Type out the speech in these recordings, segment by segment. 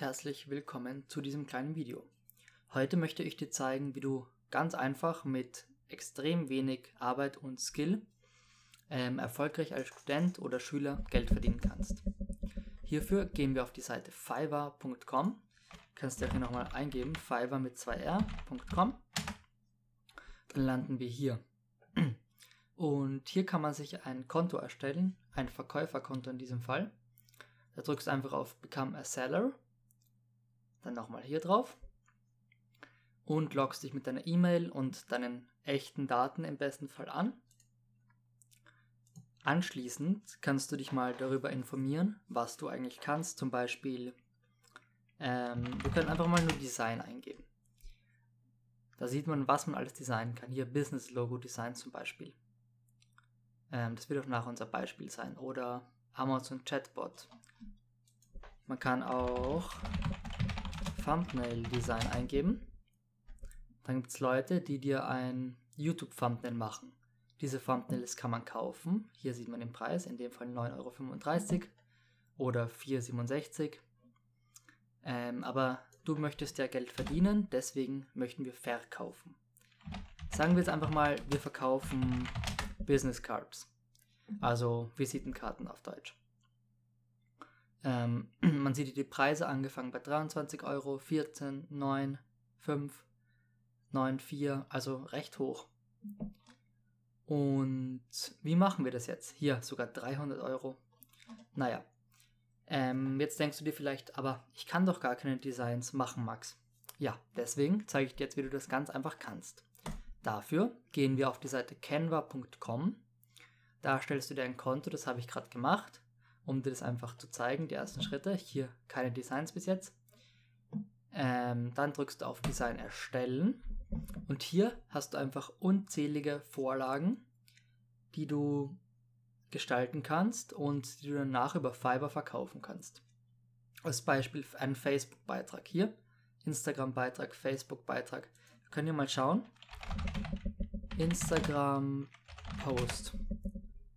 herzlich willkommen zu diesem kleinen Video. Heute möchte ich dir zeigen, wie du ganz einfach mit extrem wenig Arbeit und Skill ähm, erfolgreich als Student oder Schüler Geld verdienen kannst. Hierfür gehen wir auf die Seite fiverr.com. Kannst du hier nochmal eingeben, fiverr mit 2r.com. Dann landen wir hier. Und hier kann man sich ein Konto erstellen, ein Verkäuferkonto in diesem Fall. Da drückst du einfach auf Become a Seller, dann nochmal hier drauf und loggst dich mit deiner E-Mail und deinen echten Daten im besten Fall an. Anschließend kannst du dich mal darüber informieren, was du eigentlich kannst. Zum Beispiel, ähm, wir können einfach mal nur Design eingeben. Da sieht man, was man alles designen kann. Hier Business Logo Design zum Beispiel. Ähm, das wird auch nachher unser Beispiel sein. Oder Amazon Chatbot. Man kann auch Thumbnail Design eingeben. Dann gibt es Leute, die dir ein YouTube Thumbnail machen. Diese Thumbnails kann man kaufen. Hier sieht man den Preis, in dem Fall 9,35 Euro oder 4,67 Euro. Ähm, aber du möchtest ja Geld verdienen, deswegen möchten wir verkaufen. Sagen wir jetzt einfach mal, wir verkaufen Business Cards, also Visitenkarten auf Deutsch. Ähm, man sieht die Preise angefangen bei 23 Euro, 14, 9, 5, 9, 4, also recht hoch. Und wie machen wir das jetzt? Hier sogar 300 Euro. Naja, ähm, jetzt denkst du dir vielleicht, aber ich kann doch gar keine Designs machen, Max. Ja, deswegen zeige ich dir jetzt, wie du das ganz einfach kannst. Dafür gehen wir auf die Seite canva.com. Da stellst du dir ein Konto, das habe ich gerade gemacht um dir das einfach zu zeigen, die ersten Schritte. Hier keine Designs bis jetzt. Ähm, dann drückst du auf Design erstellen und hier hast du einfach unzählige Vorlagen, die du gestalten kannst und die du danach über Fiverr verkaufen kannst. Als Beispiel ein Facebook-Beitrag hier, Instagram-Beitrag, Facebook-Beitrag. Wir können hier mal schauen. Instagram-Post.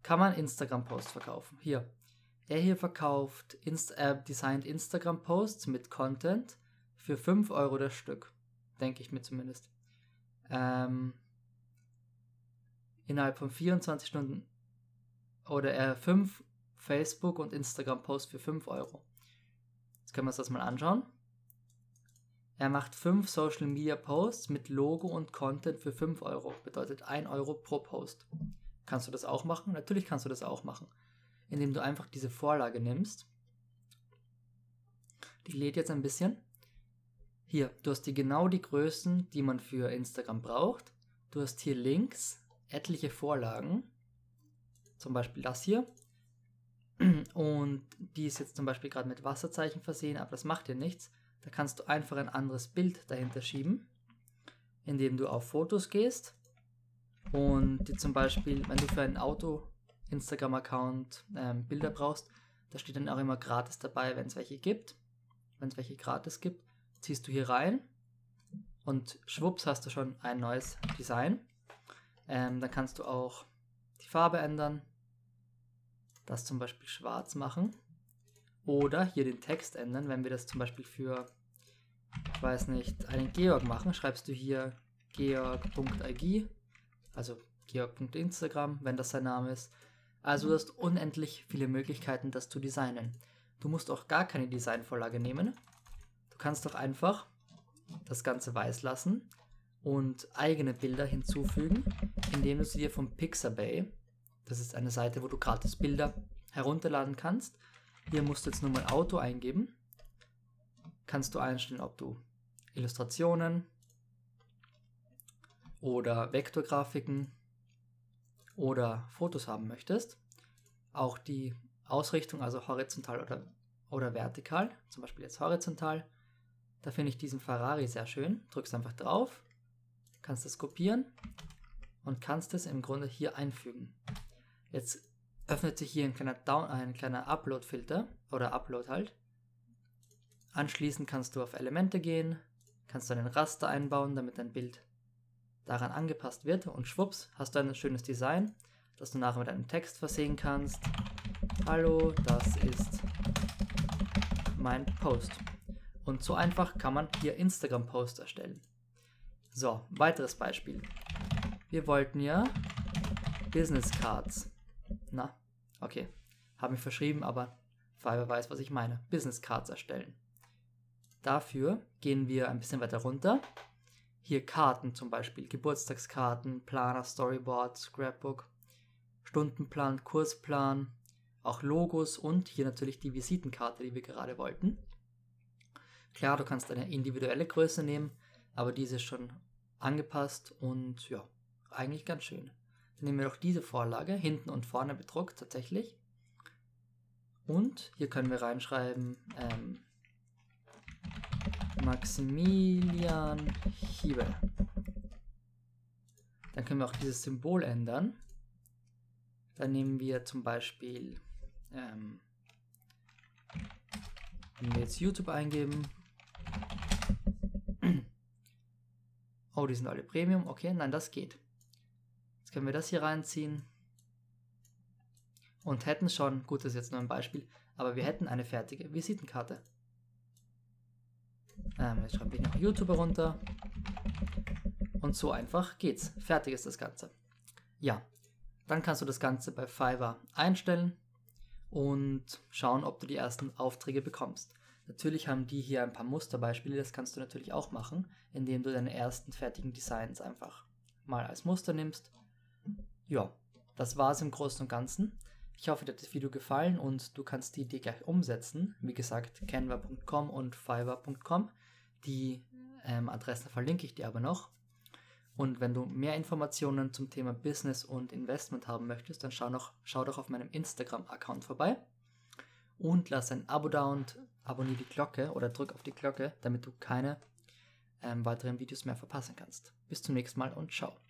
Kann man Instagram-Post verkaufen? Hier, er hier verkauft Inst äh, designt Instagram-Posts mit Content für 5 Euro das Stück. Denke ich mir zumindest. Ähm, innerhalb von 24 Stunden oder er 5 Facebook- und Instagram-Posts für 5 Euro. Jetzt können wir uns das mal anschauen. Er macht 5 Social Media Posts mit Logo und Content für 5 Euro. Bedeutet 1 Euro pro Post. Kannst du das auch machen? Natürlich kannst du das auch machen indem du einfach diese Vorlage nimmst. Die lädt jetzt ein bisschen. Hier, du hast hier genau die Größen, die man für Instagram braucht. Du hast hier links etliche Vorlagen. Zum Beispiel das hier. Und die ist jetzt zum Beispiel gerade mit Wasserzeichen versehen, aber das macht dir nichts. Da kannst du einfach ein anderes Bild dahinter schieben, indem du auf Fotos gehst und die zum Beispiel, wenn du für ein Auto Instagram-Account ähm, Bilder brauchst, da steht dann auch immer gratis dabei, wenn es welche gibt. Wenn es welche gratis gibt, ziehst du hier rein und schwupps hast du schon ein neues Design. Ähm, dann kannst du auch die Farbe ändern, das zum Beispiel schwarz machen oder hier den Text ändern. Wenn wir das zum Beispiel für, ich weiß nicht, einen Georg machen, schreibst du hier georg.ig, also georg.instagram, wenn das sein Name ist. Also du hast unendlich viele Möglichkeiten, das zu designen. Du musst auch gar keine Designvorlage nehmen. Du kannst doch einfach das Ganze weiß lassen und eigene Bilder hinzufügen, indem du sie dir vom Pixabay, das ist eine Seite, wo du gratis Bilder herunterladen kannst. Hier musst du jetzt nur mal Auto eingeben. Kannst du einstellen, ob du Illustrationen oder Vektorgrafiken oder Fotos haben möchtest, auch die Ausrichtung, also horizontal oder, oder vertikal, zum Beispiel jetzt horizontal, da finde ich diesen Ferrari sehr schön. Drückst einfach drauf, kannst es kopieren und kannst es im Grunde hier einfügen. Jetzt öffnet sich hier ein kleiner, Down, ein kleiner Upload-Filter oder Upload halt. Anschließend kannst du auf Elemente gehen, kannst du einen Raster einbauen, damit dein Bild daran angepasst wird und schwupps hast du ein schönes Design, das du nachher mit einem Text versehen kannst. Hallo, das ist mein Post. Und so einfach kann man hier Instagram-Post erstellen. So, weiteres Beispiel. Wir wollten ja Business Cards. Na, okay. Habe mich verschrieben, aber Fiverr weiß, was ich meine. Business Cards erstellen. Dafür gehen wir ein bisschen weiter runter. Hier Karten zum Beispiel, Geburtstagskarten, Planer, Storyboard, Scrapbook, Stundenplan, Kursplan, auch Logos und hier natürlich die Visitenkarte, die wir gerade wollten. Klar, du kannst eine individuelle Größe nehmen, aber diese ist schon angepasst und ja, eigentlich ganz schön. Dann nehmen wir doch diese Vorlage, hinten und vorne bedruckt tatsächlich. Und hier können wir reinschreiben ähm, Maximilian Hiebe. Dann können wir auch dieses Symbol ändern. Dann nehmen wir zum Beispiel, ähm, wenn wir jetzt YouTube eingeben. Oh, die sind alle Premium. Okay, nein, das geht. Jetzt können wir das hier reinziehen. Und hätten schon, gut, das ist jetzt nur ein Beispiel, aber wir hätten eine fertige Visitenkarte. Ähm, jetzt schreibe ich noch YouTube runter. Und so einfach geht's. Fertig ist das Ganze. Ja, dann kannst du das Ganze bei Fiverr einstellen und schauen, ob du die ersten Aufträge bekommst. Natürlich haben die hier ein paar Musterbeispiele, das kannst du natürlich auch machen, indem du deine ersten fertigen Designs einfach mal als Muster nimmst. Ja, das war es im Großen und Ganzen. Ich hoffe, dir hat das Video gefallen und du kannst die Idee gleich umsetzen. Wie gesagt, canva.com und fiverr.com. Die ähm, Adressen verlinke ich dir aber noch. Und wenn du mehr Informationen zum Thema Business und Investment haben möchtest, dann schau, noch, schau doch auf meinem Instagram-Account vorbei und lass ein Abo da und abonniere die Glocke oder drück auf die Glocke, damit du keine ähm, weiteren Videos mehr verpassen kannst. Bis zum nächsten Mal und ciao.